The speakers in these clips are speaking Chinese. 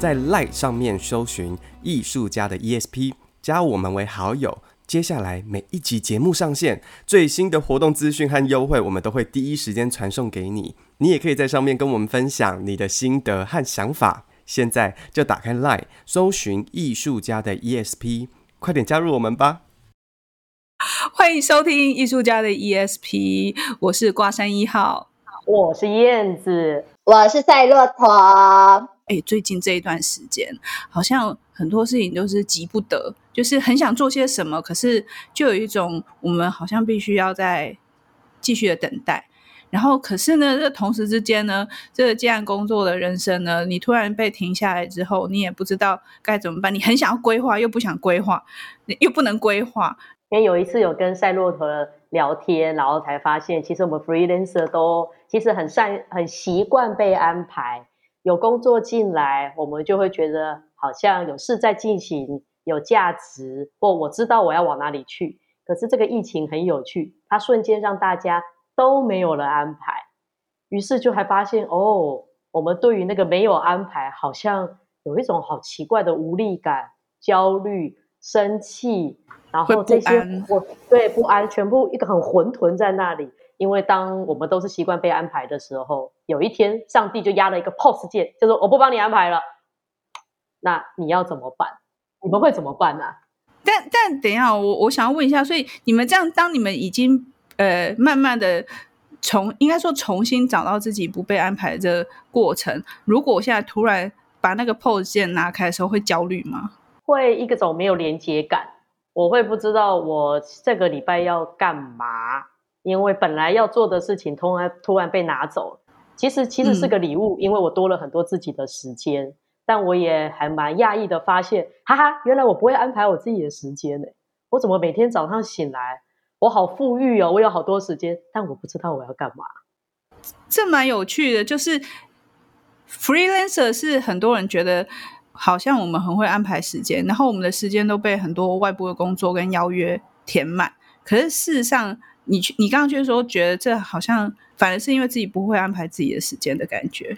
在 Line 上面搜寻艺术家的 ESP，加我们为好友。接下来每一集节目上线，最新的活动资讯和优惠，我们都会第一时间传送给你。你也可以在上面跟我们分享你的心得和想法。现在就打开 Line，搜寻艺术家的 ESP，快点加入我们吧！欢迎收听艺术家的 ESP，我是挂山一号。我是燕子，我是赛骆驼。哎，最近这一段时间，好像很多事情都是急不得，就是很想做些什么，可是就有一种我们好像必须要再继续的等待。然后，可是呢，这同时之间呢，这个接案工作的人生呢，你突然被停下来之后，你也不知道该怎么办。你很想要规划，又不想规划，又不能规划。因为有一次有跟赛骆驼聊天，然后才发现，其实我们 freelancer 都其实很善、很习惯被安排。有工作进来，我们就会觉得好像有事在进行，有价值，或我知道我要往哪里去。可是这个疫情很有趣，它瞬间让大家都没有了安排，于是就还发现哦，我们对于那个没有安排，好像有一种好奇怪的无力感、焦虑、生气。然后这些我对不安，全部一个很混沌在那里。因为当我们都是习惯被安排的时候，有一天上帝就压了一个 pause 键，就说我不帮你安排了。那你要怎么办？你们会怎么办呢？但但等一下，我我想要问一下，所以你们这样，当你们已经呃慢慢的重，应该说重新找到自己不被安排的这过程，如果我现在突然把那个 pause 键拿开的时候，会焦虑吗？会一个种没有连接感。我会不知道我这个礼拜要干嘛，因为本来要做的事情突然突然被拿走。其实其实是个礼物，嗯，因为我多了很多自己的时间。但我也还蛮讶异的发现，哈哈，原来我不会安排我自己的时间呢。我怎么每天早上醒来，我好富裕哦，我有好多时间，但我不知道我要干嘛。这蛮有趣的，就是 freelancer 是很多人觉得。好像我们很会安排时间，然后我们的时间都被很多外部的工作跟邀约填满。可是事实上你，你你刚刚就是说，觉得这好像反而是因为自己不会安排自己的时间的感觉。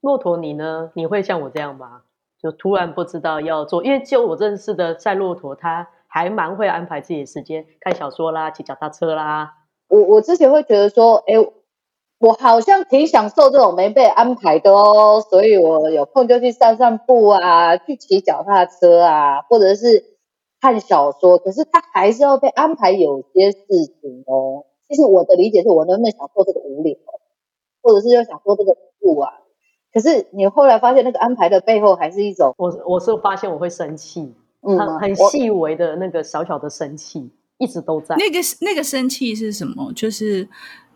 骆驼，你呢？你会像我这样吗？就突然不知道要做，因为就我认识的赛骆驼，他还蛮会安排自己的时间，看小说啦，骑脚踏车啦。我我之前会觉得说，哎。我好像挺享受这种没被安排的哦，所以我有空就去散散步啊，去骑脚踏车啊，或者是看小说。可是他还是要被安排有些事情哦。其实我的理解是我能不能享受这个无聊，或者是要想做这个不啊。可是你后来发现那个安排的背后还是一种，我我是发现我会生气，嗯，很很细微的那个小小的生气一直都在。那个那个生气是什么？就是。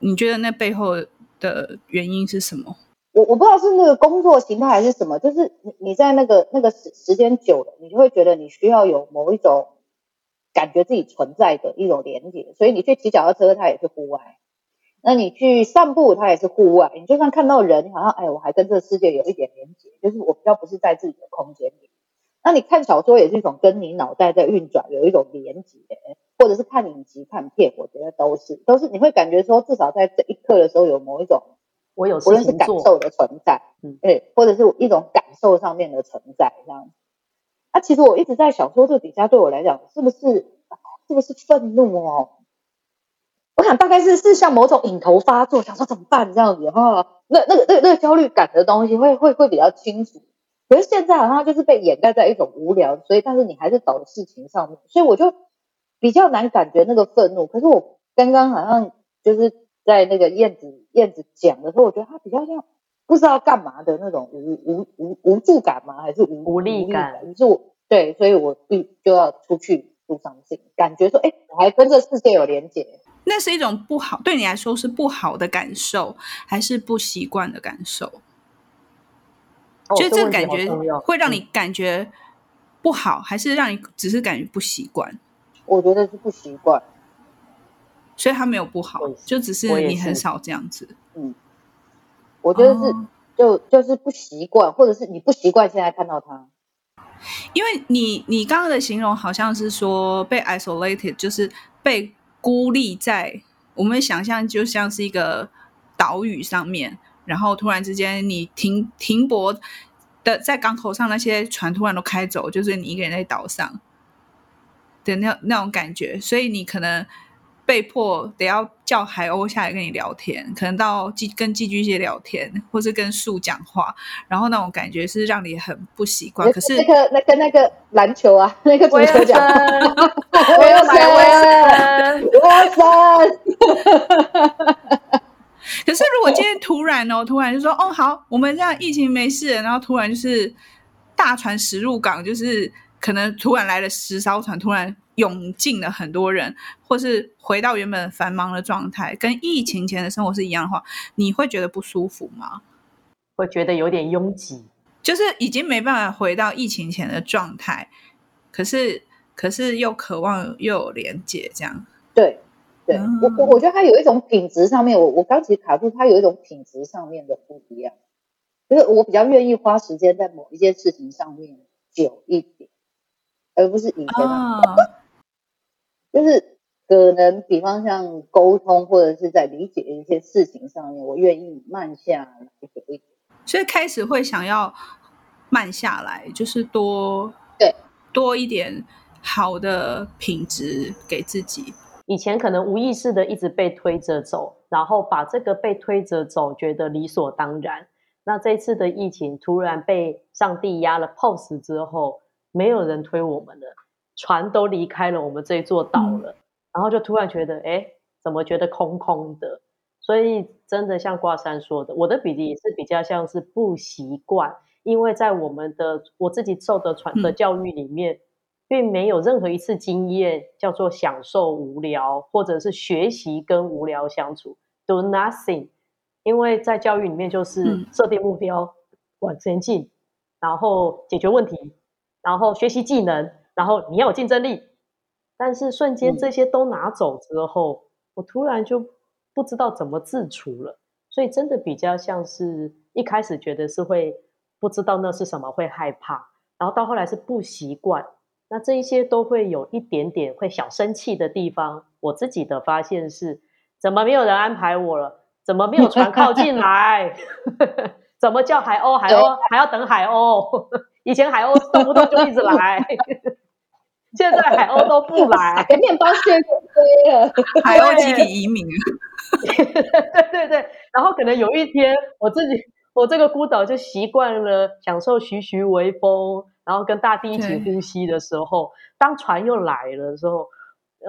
你觉得那背后的原因是什么？我我不知道是那个工作形态还是什么，就是你你在那个那个时时间久了，你就会觉得你需要有某一种感觉自己存在的一种连接，所以你去骑脚踏车，它也是户外；那你去散步，它也是户外。你就算看到人，好像哎，我还跟这个世界有一点连接，就是我比较不是在自己的空间里。那你看小说也是一种跟你脑袋在运转，有一种连接。或者是看影集、看片，我觉得都是都是你会感觉说，至少在这一刻的时候有某一种我有无论是感受的存在，嗯，对，或者是一种感受上面的存在这样。啊，其实我一直在想说这底下，对我来讲，是不是是不是愤怒哦？我想大概是是像某种瘾头发作，想说怎么办这样子哈？那那个那个那个焦虑感的东西会会会比较清楚。可是现在好像就是被掩盖在一种无聊，所以但是你还是找的事情上面，所以我就。比较难感觉那个愤怒，可是我刚刚好像就是在那个燕子燕子讲的时候，我觉得他比较像不知道干嘛的那种无无无无助感吗？还是无无力感？就是我对，所以我必就要出去做上进，感觉说，哎，我还跟这世界有连结。那是一种不好，对你来说是不好的感受，还是不习惯的感受？哦，就这个感觉会让你感觉不好，还是让你只是感觉不习惯？我觉得是不习惯，所以他没有不好，就只是你很少这样子。嗯，我觉得是、哦、就就是不习惯，或者是你不习惯现在看到他。因为你你刚刚的形容好像是说被 isolated，就是被孤立在我们想象就像是一个岛屿上面，然后突然之间你停停泊的在港口上，那些船突然都开走，就是你一个人在岛上的那那种感觉，所以你可能。被迫得要叫海鸥下来跟你聊天，可能到寄跟寄居蟹聊天，或是跟树讲话，然后那种感觉是让你很不习惯。可是那个那跟那个篮球啊，那个足球讲，我要买威森，威森。可是如果今天突然哦，突然就说哦好，我们这样疫情没事，然后突然就是大船驶入港，就是可能突然来了十艘船，突然。涌进了很多人，或是回到原本繁忙的状态，跟疫情前的生活是一样的话，你会觉得不舒服吗？会觉得有点拥挤，就是已经没办法回到疫情前的状态，可是可是又渴望又有连接，这样。对，对、嗯、我我我觉得它有一种品质上面，我我刚其实卡住，它有一种品质上面的不一样，就是我比较愿意花时间在某一件事情上面久一点，而不是以前的。啊就是可能，比方像沟通或者是在理解一些事情上面，我愿意慢下来久一点。所以开始会想要慢下来，就是多对多一点好的品质给自己。以前可能无意识的一直被推着走，然后把这个被推着走觉得理所当然。那这次的疫情突然被上帝压了 pause 之后，没有人推我们了。船都离开了我们这座岛了，嗯，然后就突然觉得，哎，怎么觉得空空的？所以真的像挂山说的，我的比例也是比较像是不习惯，因为在我们的我自己受的传的教育里面，嗯，并没有任何一次经验叫做享受无聊，或者是学习跟无聊相处，do nothing。因为在教育里面就是设定目标，往前进，然后解决问题，然后学习技能。然后你要有竞争力，但是瞬间这些都拿走之后，嗯，我突然就不知道怎么自处了。所以真的比较像是一开始觉得是会不知道那是什么，会害怕，然后到后来是不习惯。那这一些都会有一点点会小生气的地方。我自己的发现是，怎么没有人安排我了？怎么没有船靠近来？怎么叫海鸥？海鸥还要等海鸥？以前海鸥动不动就一直来。现在海鸥都不来，面包屑就飞了，海鸥集体移民。对对对，然后可能有一天，我自己我这个孤岛就习惯了享受徐徐微风，然后跟大地一起呼吸的时候，当船又来了的时候，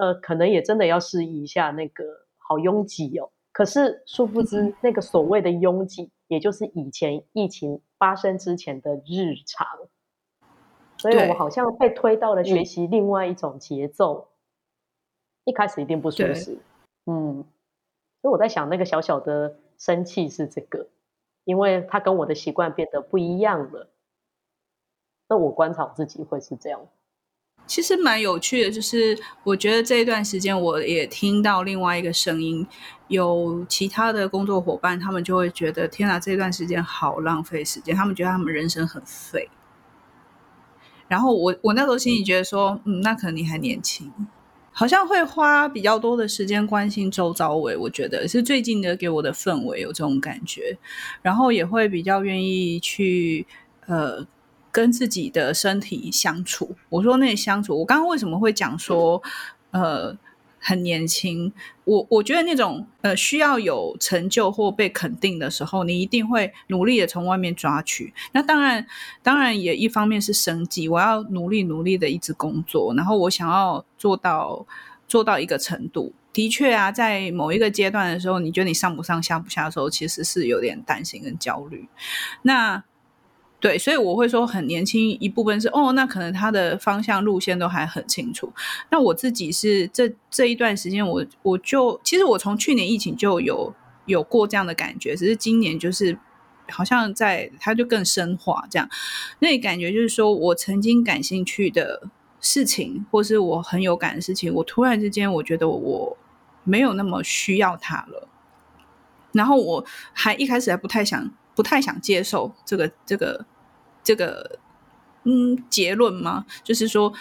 呃，可能也真的要适应一下那个好拥挤哦。可是殊不知，那个所谓的拥挤，也就是以前疫情发生之前的日常。所以我们好像被推到了学习另外一种节奏，一开始一定不舒适，嗯，所以我在想那个小小的生气是这个，因为他跟我的习惯变得不一样了。那我观察我自己会是这样，其实蛮有趣的，就是我觉得这一段时间我也听到另外一个声音，有其他的工作伙伴，他们就会觉得天哪，这段时间好浪费时间，他们觉得他们人生很废。然后我我那时候心里觉得说，嗯，那可能你还年轻，好像会花比较多的时间关心周遭围，我觉得是最近的给我的氛围有这种感觉，然后也会比较愿意去呃跟自己的身体相处。我说那相处，我刚刚为什么会讲说呃？很年轻，我我觉得那种呃需要有成就或被肯定的时候，你一定会努力的从外面抓取。那当然，当然也一方面是生计，我要努力努力的一直工作，然后我想要做到做到一个程度。的确啊，在某一个阶段的时候，你觉得你上不上下不下的时候，其实是有点担心跟焦虑。那。对，所以我会说很年轻，一部分是哦，那可能他的方向路线都还很清楚。那我自己是这这一段时间我，我就其实我从去年疫情就有有过这样的感觉，只是今年就是好像在它就更深化这样，那感觉就是说我曾经感兴趣的事情，或是我很有感的事情，我突然之间我觉得我没有那么需要它了，然后我还一开始还不太想不太想接受这个这个这个嗯结论吗？就是说，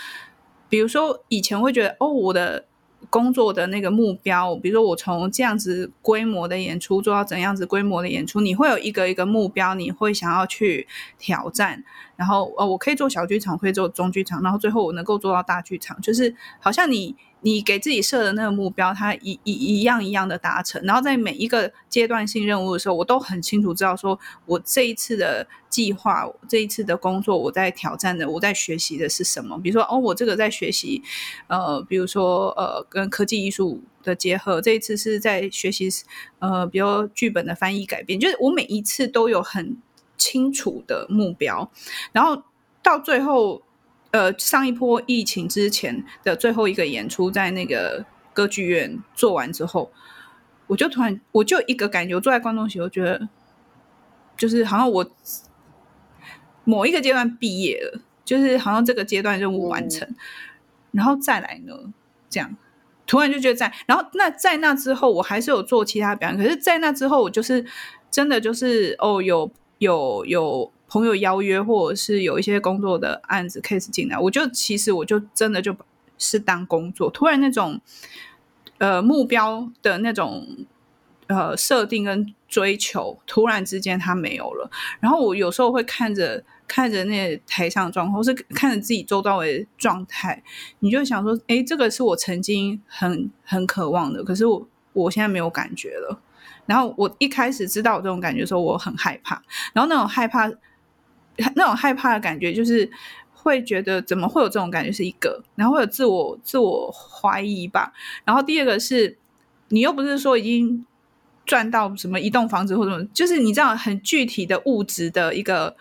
比如说以前会觉得哦我的。工作的那个目标，比如说我从这样子规模的演出做到怎样子规模的演出，你会有一个一个目标，你会想要去挑战。然后呃，我可以做小剧场，可以做中剧场，然后最后我能够做到大剧场，就是好像你。你给自己设的那个目标，它一一一样一样的达成，然后在每一个阶段性任务的时候，我都很清楚知道，说我这一次的计划，这一次的工作，我在挑战的，我在学习的是什么？比如说，哦，我这个在学习，呃，比如说，呃，跟科技艺术的结合，这一次是在学习，呃，比如剧本的翻译改编，就是我每一次都有很清楚的目标，然后到最后。呃，上一波疫情之前的最后一个演出，在那个歌剧院做完之后，我就突然我就一个感觉，我坐在观众席，我觉得就是好像我某一个阶段毕业了，就是好像这个阶段任务完成，嗯、然后再来呢，这样突然就觉得在，然后那在那之后，我还是有做其他表演，可是，在那之后，我就是真的就是哦，有有有。朋友邀约，或者是有一些工作的案子 case 进来，我就其实我就真的就是当工作。突然那种呃目标的那种呃设定跟追求，突然之间它没有了。然后我有时候会看着看着那台上的状况，或是看着自己周到的状态，你就想说：哎，这个是我曾经很很渴望的，可是我我现在没有感觉了。然后我一开始知道这种感觉的时候，我很害怕。然后那种害怕。那种害怕的感觉，就是会觉得怎么会有这种感觉是一个，然后会有自我自我怀疑吧。然后第二个是，你又不是说已经赚到什么一栋房子或者什么，就是你这样很具体的物质的一个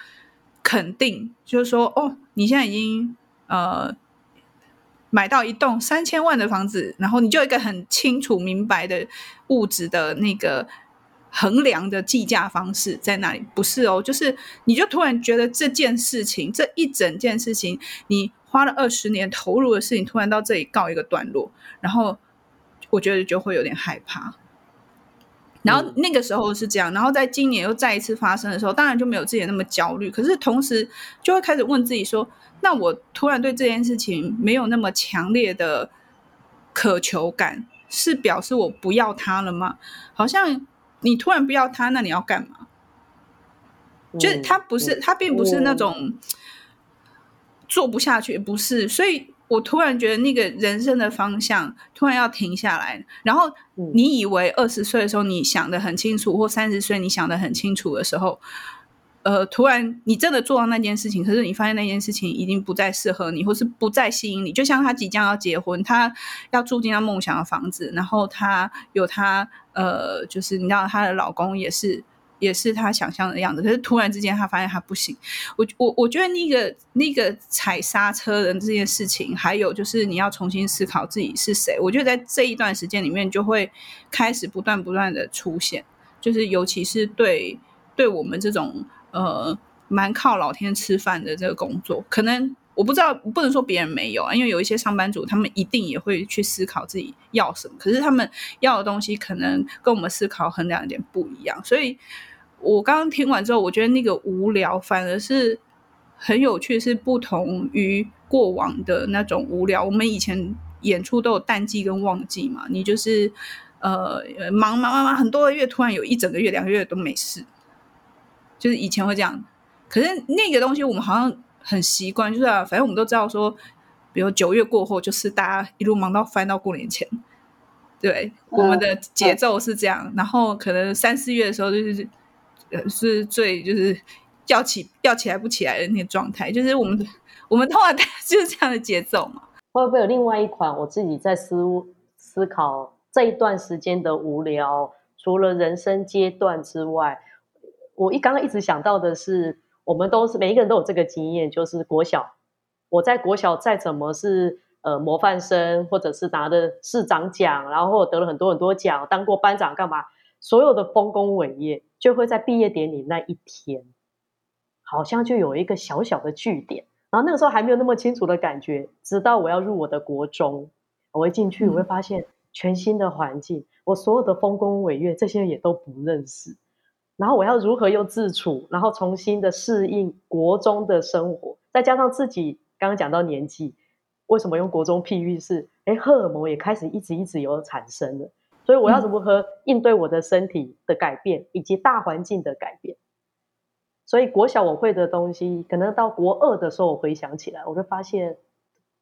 肯定，就是说哦，你现在已经呃买到一栋三千万的房子，然后你就一个很清楚明白的物质的那个。衡量的计价方式在哪里？不是哦，就是你就突然觉得这件事情，这一整件事情，你花了二十年投入的事情，突然到这里告一个段落，然后我觉得就会有点害怕。然后那个时候是这样，然后在今年又再一次发生的时候，当然就没有之前那么焦虑，可是同时就会开始问自己说：那我突然对这件事情没有那么强烈的渴求感，是表示我不要它了吗？好像。你突然不要他，那你要干嘛？就是他不是，他并不是那种做不下去，不是。所以我突然觉得那个人生的方向突然要停下来。然后你以为二十岁的时候你想的很清楚，或三十岁你想的很清楚的时候，呃，突然你真的做到那件事情，可是你发现那件事情已经不再适合你，或是不再吸引你。就像他即将要结婚，他要住进他梦想的房子，然后他有他。呃，就是你知道，她的老公也是，也是她想象的样子。可是突然之间，她发现她不行。我我我觉得那个那个踩刹车的这件事情，还有就是你要重新思考自己是谁。我觉得在这一段时间里面，就会开始不断不断的出现。就是尤其是对对我们这种呃蛮靠老天吃饭的这个工作，可能。我不知道，不能说别人没有啊，因为有一些上班族，他们一定也会去思考自己要什么，可是他们要的东西可能跟我们思考衡量有点不一样。所以我刚刚听完之后，我觉得那个无聊反而是很有趣，是不同于过往的那种无聊。我们以前演出都有淡季跟旺季嘛，你就是呃忙忙忙忙很多个月，突然有一整个月、两个月都没事，就是以前会这样。可是那个东西，我们好像。很习惯，就是啊，反正我们都知道说，比如九月过后，就是大家一路忙到翻到过年前，对，我们的节奏是这样。然后可能三四月的时候，就是呃，是最就是要起要起来不起来的那个状态，就是我们我们通常 就是这样的节奏嘛。会不会有另外一款？我自己在思思考这一段时间的无聊，除了人生阶段之外，我一刚刚一直想到的是。我们都是每一个人都有这个经验，就是国小，我在国小再怎么是呃模范生，或者是拿的市长奖，然后得了很多很多奖，当过班长干嘛？所有的丰功伟业就会在毕业典礼那一天，好像就有一个小小的据点。然后那个时候还没有那么清楚的感觉，直到我要入我的国中，我一进去我会发现全新的环境，我所有的丰功伟业这些也都不认识。然后我要如何又自处，然后重新的适应国中的生活，再加上自己刚刚讲到年纪。为什么用国中譬喻是？哎，荷尔蒙也开始一直一直有产生了，所以我要如何应对我的身体的改变，以及大环境的改变？所以国小我会的东西，可能到国二的时候，我回想起来，我就发现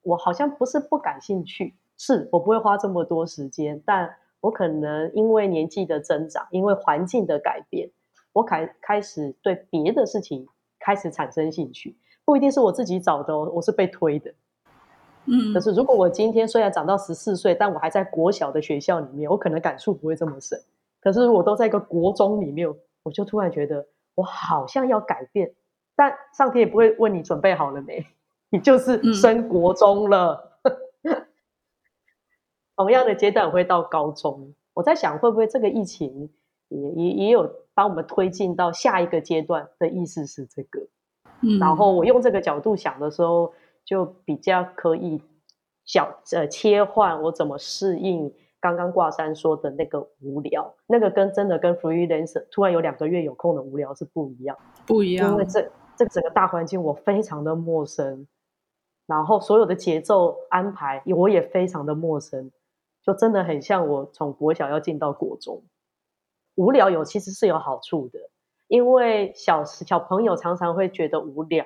我好像不是不感兴趣，是我不会花这么多时间，但我可能因为年纪的增长，因为环境的改变，我开开始对别的事情开始产生兴趣，不一定是我自己找的，我是被推的。嗯，可是如果我今天虽然长到十四岁，但我还在国小的学校里面，我可能感触不会这么深。可是我都在一个国中里面，我就突然觉得我好像要改变，但上天也不会问你准备好了没，你就是升国中了。嗯、同样的阶段我会到高中，我在想会不会这个疫情也也也有把我们推进到下一个阶段的意思是这个。嗯，然后我用这个角度想的时候。就比较可以小呃切换，我怎么适应刚刚挂山说的那个无聊，那个跟真的跟 freelancer 突然有两个月有空的无聊是不一样，不一样，因为这这整个大环境我非常的陌生，然后所有的节奏安排我也非常的陌生，就真的很像我从国小要进到国中，无聊有其实是有好处的，因为小小朋友常常会觉得无聊。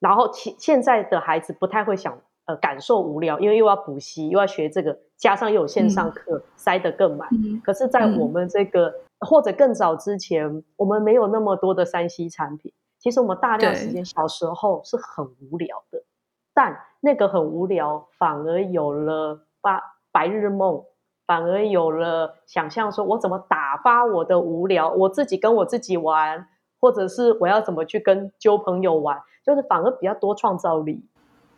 然后现现在的孩子不太会想呃感受无聊，因为又要补习又要学这个，加上又有线上课，嗯、塞得更满。嗯、可是，在我们这个、嗯、或者更早之前，我们没有那么多的三 C 产品，其实我们大量时间小时候是很无聊的，但那个很无聊反而有了发白日梦，反而有了想象，说我怎么打发我的无聊，我自己跟我自己玩。或者是我要怎么去跟揪朋友玩，就是反而比较多创造力。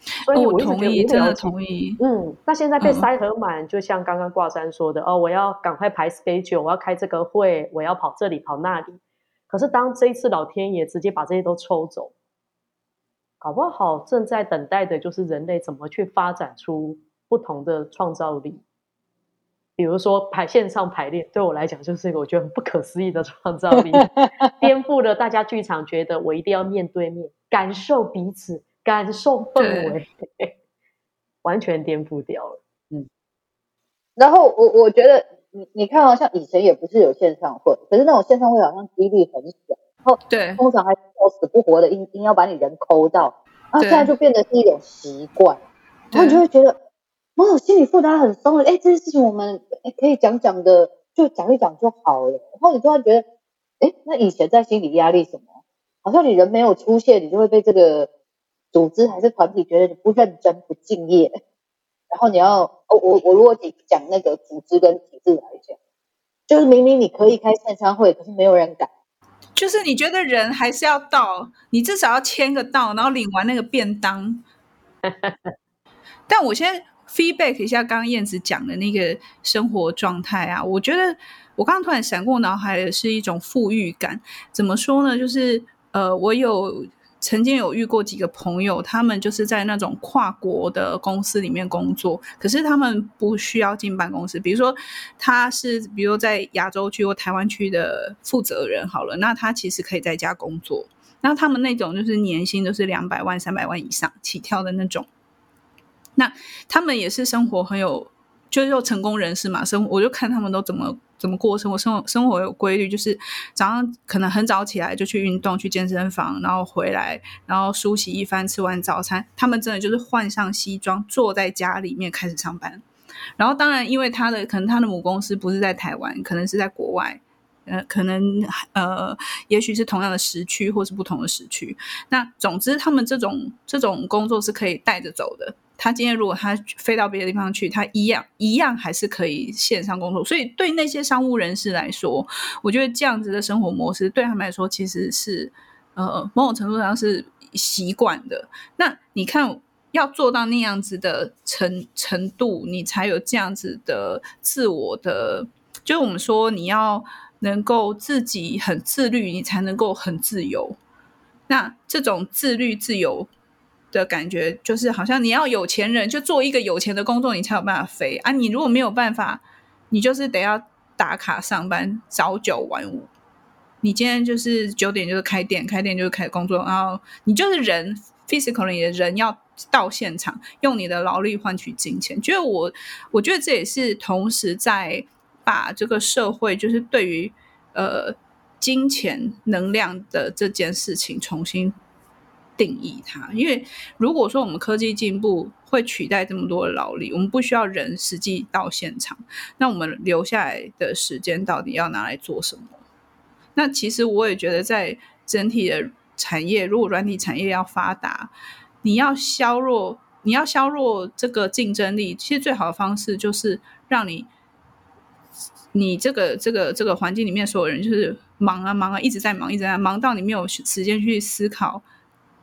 所以我一直觉得无聊，哦，我同意，真的同意。嗯，那现在被塞很满，嗯、就像刚刚挂山说的，哦，我要赶快排 schedule，我要开这个会，我要跑这里跑那里。可是当这一次老天爷直接把这些都抽走，搞不好正在等待的就是人类怎么去发展出不同的创造力。比如说排线上排练，对我来讲就是一个我觉得很不可思议的创造力，颠覆了大家剧场觉得我一定要面对面感受彼此、感受氛围，完全颠覆掉了。嗯，然后我我觉得你你看好像以前也不是有线上会，可是那种线上会好像几率很小，然后对，通常还死不活的硬硬要把你人抠到，然后现在就变得是一种习惯，然后你就会觉得。哦，心理负担很松了。哎，这件事情我们可以讲讲的，就讲一讲就好了。然后你突然觉得，哎，那以前在心理压力什么？好像你人没有出现，你就会被这个组织还是团体觉得你不认真、不敬业。然后你要，哦，我我如果讲那个组织跟体制来讲，就是明明你可以开线上会，可是没有人敢。就是你觉得人还是要到，你至少要签个到，然后领完那个便当。但我现在。Feedback 一下刚刚燕子讲的那个生活状态啊，我觉得我刚刚突然闪过脑海的是一种富裕感。怎么说呢？就是呃，我有曾经有遇过几个朋友，他们就是在那种跨国的公司里面工作，可是他们不需要进办公室。比如说他是，比如在亚洲区或台湾区的负责人，好了，那他其实可以在家工作。那他们那种就是年薪都是两百万、三百万以上起跳的那种。那他们也是生活很有，就是又成功人士嘛。生我就看他们都怎么怎么过生活，生活生活有规律，就是早上可能很早起来就去运动，去健身房，然后回来，然后梳洗一番，吃完早餐，他们真的就是换上西装，坐在家里面开始上班。然后当然，因为他的可能他的母公司不是在台湾，可能是在国外，呃，可能呃，也许是同样的时区，或是不同的时区。那总之，他们这种这种工作是可以带着走的。他今天如果他飞到别的地方去，他一样一样还是可以线上工作。所以对那些商务人士来说，我觉得这样子的生活模式对他们来说其实是呃某种程度上是习惯的。那你看要做到那样子的程程度，你才有这样子的自我的，就是我们说你要能够自己很自律，你才能够很自由。那这种自律自由的感觉，就是好像你要有钱人就做一个有钱的工作，你才有办法飞啊！你如果没有办法，你就是得要打卡上班，早九晚五。你今天就是九点就是开店，开店就是开工作，然后你就是人，physically 你的人要到现场，用你的劳力换取金钱。觉得我，我觉得这也是同时在把这个社会，就是对于呃金钱能量的这件事情重新定义它。因为如果说我们科技进步会取代这么多的劳力，我们不需要人实际到现场，那我们留下来的时间到底要拿来做什么？那其实我也觉得，在整体的产业，如果软体产业要发达，你要削弱，你要削弱这个竞争力，其实最好的方式就是让你，你这个这个这个环境里面所有人就是忙啊忙啊，一直在忙，一直在忙到你没有时间去思考，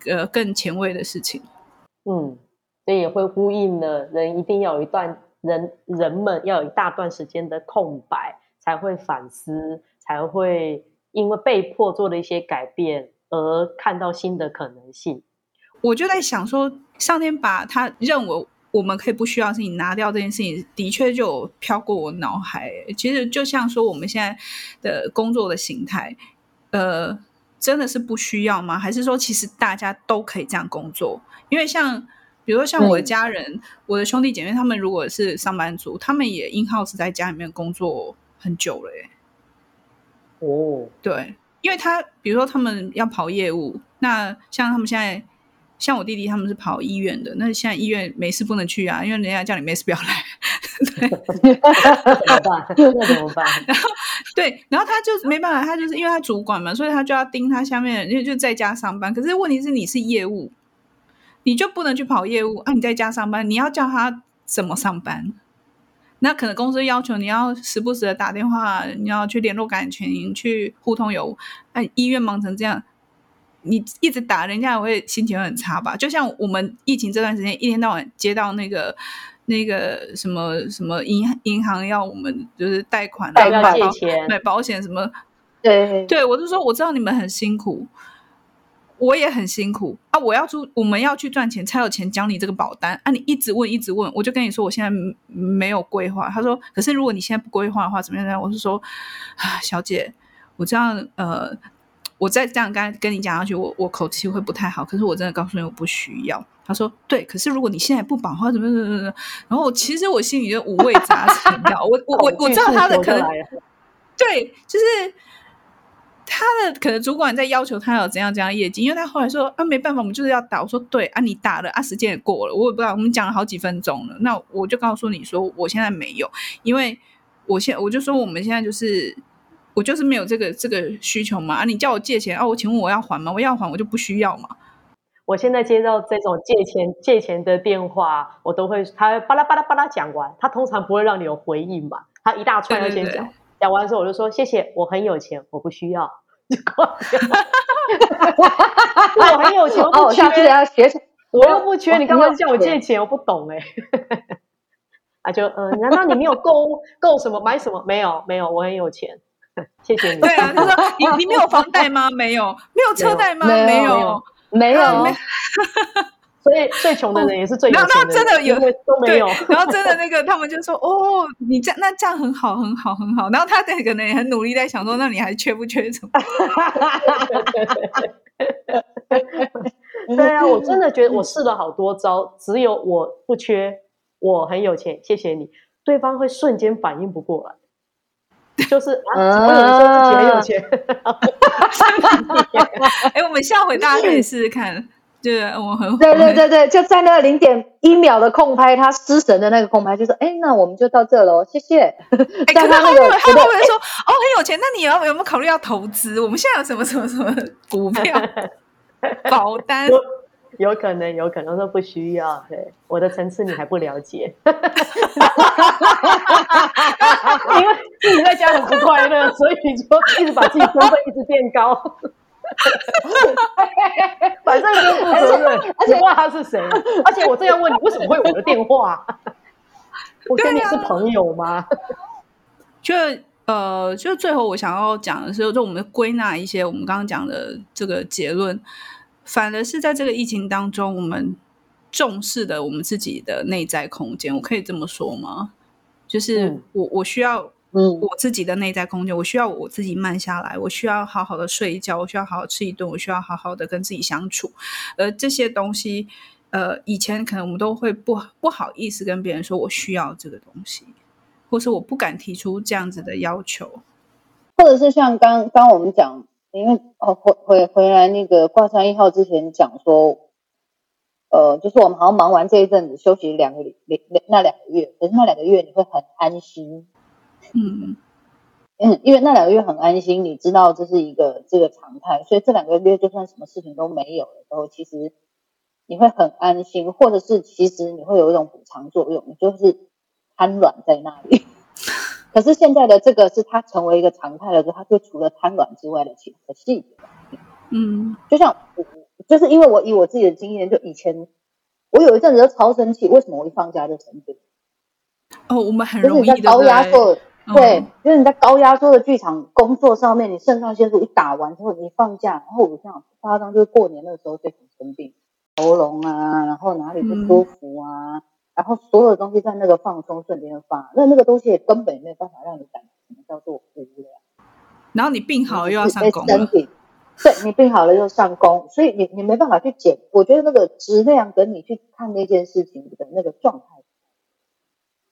呃，更前卫的事情。嗯，所以也会呼应了，人一定要有一段人人们要有一大段时间的空白，才会反思，才会。因为被迫做了一些改变，而看到新的可能性。我就在想说，上天把他认为我们可以不需要的事情拿掉这件事情，的确就有飘过我脑海。其实就像说，我们现在的工作的形态，呃，真的是不需要吗？还是说，其实大家都可以这样工作？因为像，比如说像我的家人、嗯、我的兄弟姐妹，他们如果是上班族，他们也 in house 在家里面工作很久了耶。哦，对，因为他比如说他们要跑业务，那像他们现在，像我弟弟他们是跑医院的，那现在医院没事不能去啊，因为人家叫你没事不要来，对，怎么办？那怎么办？然后对，然后他就没办法，他就是因为他主管嘛，所以他就要盯他下面，因为就在家上班。可是问题是你是业务，你就不能去跑业务啊，你在家上班，你要叫他怎么上班？那可能公司要求你要时不时的打电话，你要去联络感情，去互通有无。哎，医院忙成这样，你一直打人家也会心情很差吧？就像我们疫情这段时间，一天到晚接到那个那个什么什么银银行要我们就是贷款、贷款借钱、买保险什么，对对，我就说我知道你们很辛苦。我也很辛苦啊！我要出，我们要去赚钱，才有钱交你这个保单啊！你一直问，一直问，我就跟你说，我现在没有规划。他说，可是如果你现在不规划的话，怎么样？我是说，啊，小姐，我这样，呃，我再这样跟跟你讲下去，我我口气会不太好。可是我真的告诉你，我不需要。他说，对，可是如果你现在不保的话，怎么怎么怎么？然后其实我心里就五味杂陈，你知道？我我我我知道他的可能，对，就是。他的可能主管在要求他有怎样怎样业绩，因为他后来说啊，没办法，我们就是要打。我说对啊，你打了啊，时间也过了，我也不知道，我们讲了好几分钟了。那我就告诉你说，我现在没有，因为我现我就说我们现在就是我就是没有这个这个需求嘛。啊，你叫我借钱啊，我请问我要还吗？我要还我就不需要嘛。我现在接到这种借钱借钱的电话，我都会他巴拉巴拉巴拉讲完，他通常不会让你有回应嘛，他一大串要先讲。对对对讲完之后，我就说谢谢，我很有钱，我不需要，就挂掉。我很有钱，我不缺，我又不缺，你干嘛叫我借钱？我不懂哎。啊，就嗯，难道你没有购物购什么买什么？没有没有，我很有钱，谢谢你。对啊，他说你你没有房贷吗？没有，没有车贷吗？没有，没有。所以最穷的人也是最有钱的，然后真的有都没有，然后真的那个他们就说哦，你这样那这样很好很好很好，然后他那个呢也很努力在想说，那你还缺不缺什么？对啊，我真的觉得我试了好多招，只有我不缺，我很有钱，谢谢你。对方会瞬间反应不过来，就是啊，怎么有人说自己很有钱？哎，我们下回大家可以试试看。对，我很对对对对，就在那零点一秒的空拍，他失神的那个空拍，就说：“哎，那我们就到这喽，谢谢。”哎，可是他会他会不会说：“哦，很有钱，那你有有没有考虑要投资？我们现在有什么什么什么股票、保单？有可能，有可能说不需要。对，我的层次你还不了解，因为自己在家很不快乐，所以就一直把自己身份一直变高。”反正就不承认，而且不知道他是谁，而且我这样问你，为什么会有我的电话？我跟你是朋友吗？就呃，就最后我想要讲的是，就我们归纳一些我们刚刚讲的这个结论，反而是在这个疫情当中，我们重视的我们自己的内在空间，我可以这么说吗？就是我我需要。嗯，我自己的内在空间，我需要我自己慢下来，我需要好好的睡一觉，我需要好好吃一顿，我需要好好的跟自己相处。而这些东西，呃，以前可能我们都会不不好意思跟别人说我需要这个东西，或是我不敢提出这样子的要求，或者是像刚刚我们讲，因为哦回回回来那个挂山一号之前讲说，呃，就是我们好像忙完这一阵子休息两个两那两个月，可是那两个月你会很安心。嗯嗯，因为那两个月很安心，你知道这是一个这个常态，所以这两个月就算什么事情都没有的时候，其实你会很安心，或者是其实你会有一种补偿作用，你就是瘫软在那里。可是现在的这个是它成为一个常态了之后，它就除了瘫软之外的其他的细节。嗯，就像就是因为我以我自己的经验，就以前我有一阵子就超生气，为什么我一放假就生病？哦，我们很容易在高压做。对，嗯、就是你在高压缩的剧场工作上面，你肾上腺素一打完之后，你放假，然后我这样夸张，就是过年的时候最常生病，喉咙啊，然后哪里不舒服啊，嗯、然后所有的东西在那个放松瞬间发，那那个东西也根本没有办法让你感觉什么叫做无聊。然后你病好了又要上工了，身体，对，你病好了又上工，所以你你没办法去减。我觉得那个质量跟你去看那件事情的那个状态，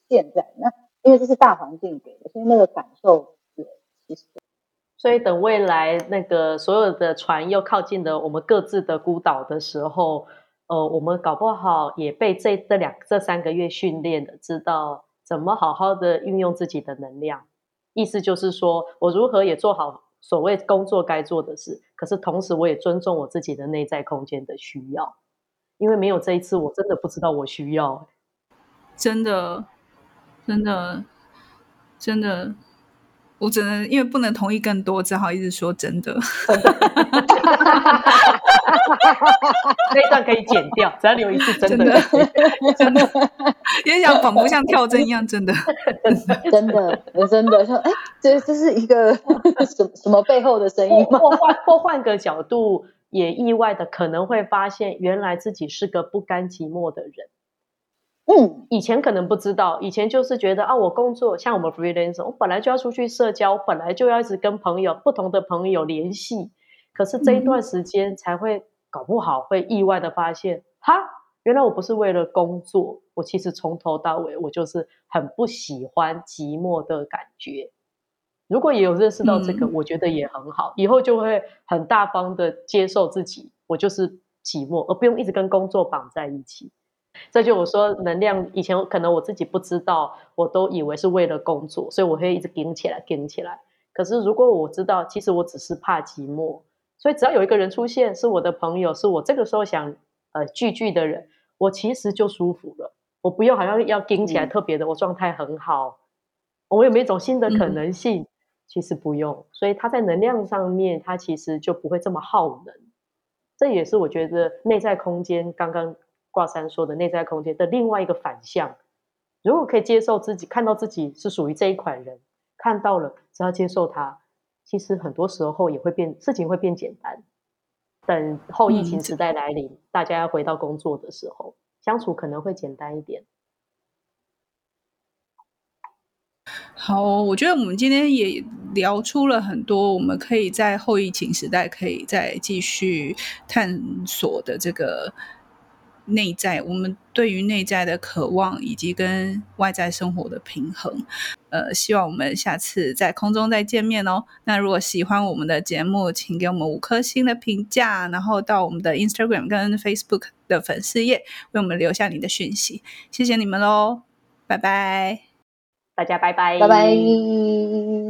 现在那。因为这是大环境给的，所以那个感受也其实。所以等未来那个所有的船又靠近了我们各自的孤岛的时候，呃，我们搞不好也被这这两这三个月训练的，知道怎么好好的运用自己的能量。意思就是说我如何也做好所谓工作该做的事，可是同时我也尊重我自己的内在空间的需要，因为没有这一次，我真的不知道我需要，真的。真的，真的，我只能因为不能同意更多，只好一直说真的。那段可以剪掉，只要留一次真的，真的，因为像仿佛像跳针一样，真的，真的，我真的说，哎，这这是一个 什什么背后的声音吗？或换或换个角度，也意外的可能会发现，原来自己是个不甘寂寞的人。嗯，以前可能不知道，以前就是觉得啊，我工作像我们 freelancer，我本来就要出去社交，我本来就要一直跟朋友不同的朋友联系。可是这一段时间才会搞不好会意外的发现，哈，原来我不是为了工作，我其实从头到尾我就是很不喜欢寂寞的感觉。如果也有认识到这个，嗯、我觉得也很好，以后就会很大方的接受自己，我就是寂寞，而不用一直跟工作绑在一起。这就我说能量，以前可能我自己不知道，我都以为是为了工作，所以我会一直顶起来，顶起来。可是如果我知道，其实我只是怕寂寞，所以只要有一个人出现，是我的朋友，是我这个时候想呃聚聚的人，我其实就舒服了。我不用好像要顶起来特别的，我状态很好，我有没有一种新的可能性？嗯、其实不用，所以它在能量上面，它其实就不会这么耗能。这也是我觉得内在空间刚刚。挂山说的内在空间的另外一个反向，如果可以接受自己，看到自己是属于这一款人，看到了，只要接受它，其实很多时候也会变，事情会变简单。等后疫情时代来临，嗯、大家要回到工作的时候，相处可能会简单一点。好，我觉得我们今天也聊出了很多，我们可以在后疫情时代可以再继续探索的这个。内在，我们对于内在的渴望，以及跟外在生活的平衡，呃，希望我们下次在空中再见面哦。那如果喜欢我们的节目，请给我们五颗星的评价，然后到我们的 Instagram 跟 Facebook 的粉丝页为我们留下你的讯息。谢谢你们喽，拜拜，大家拜拜，拜拜。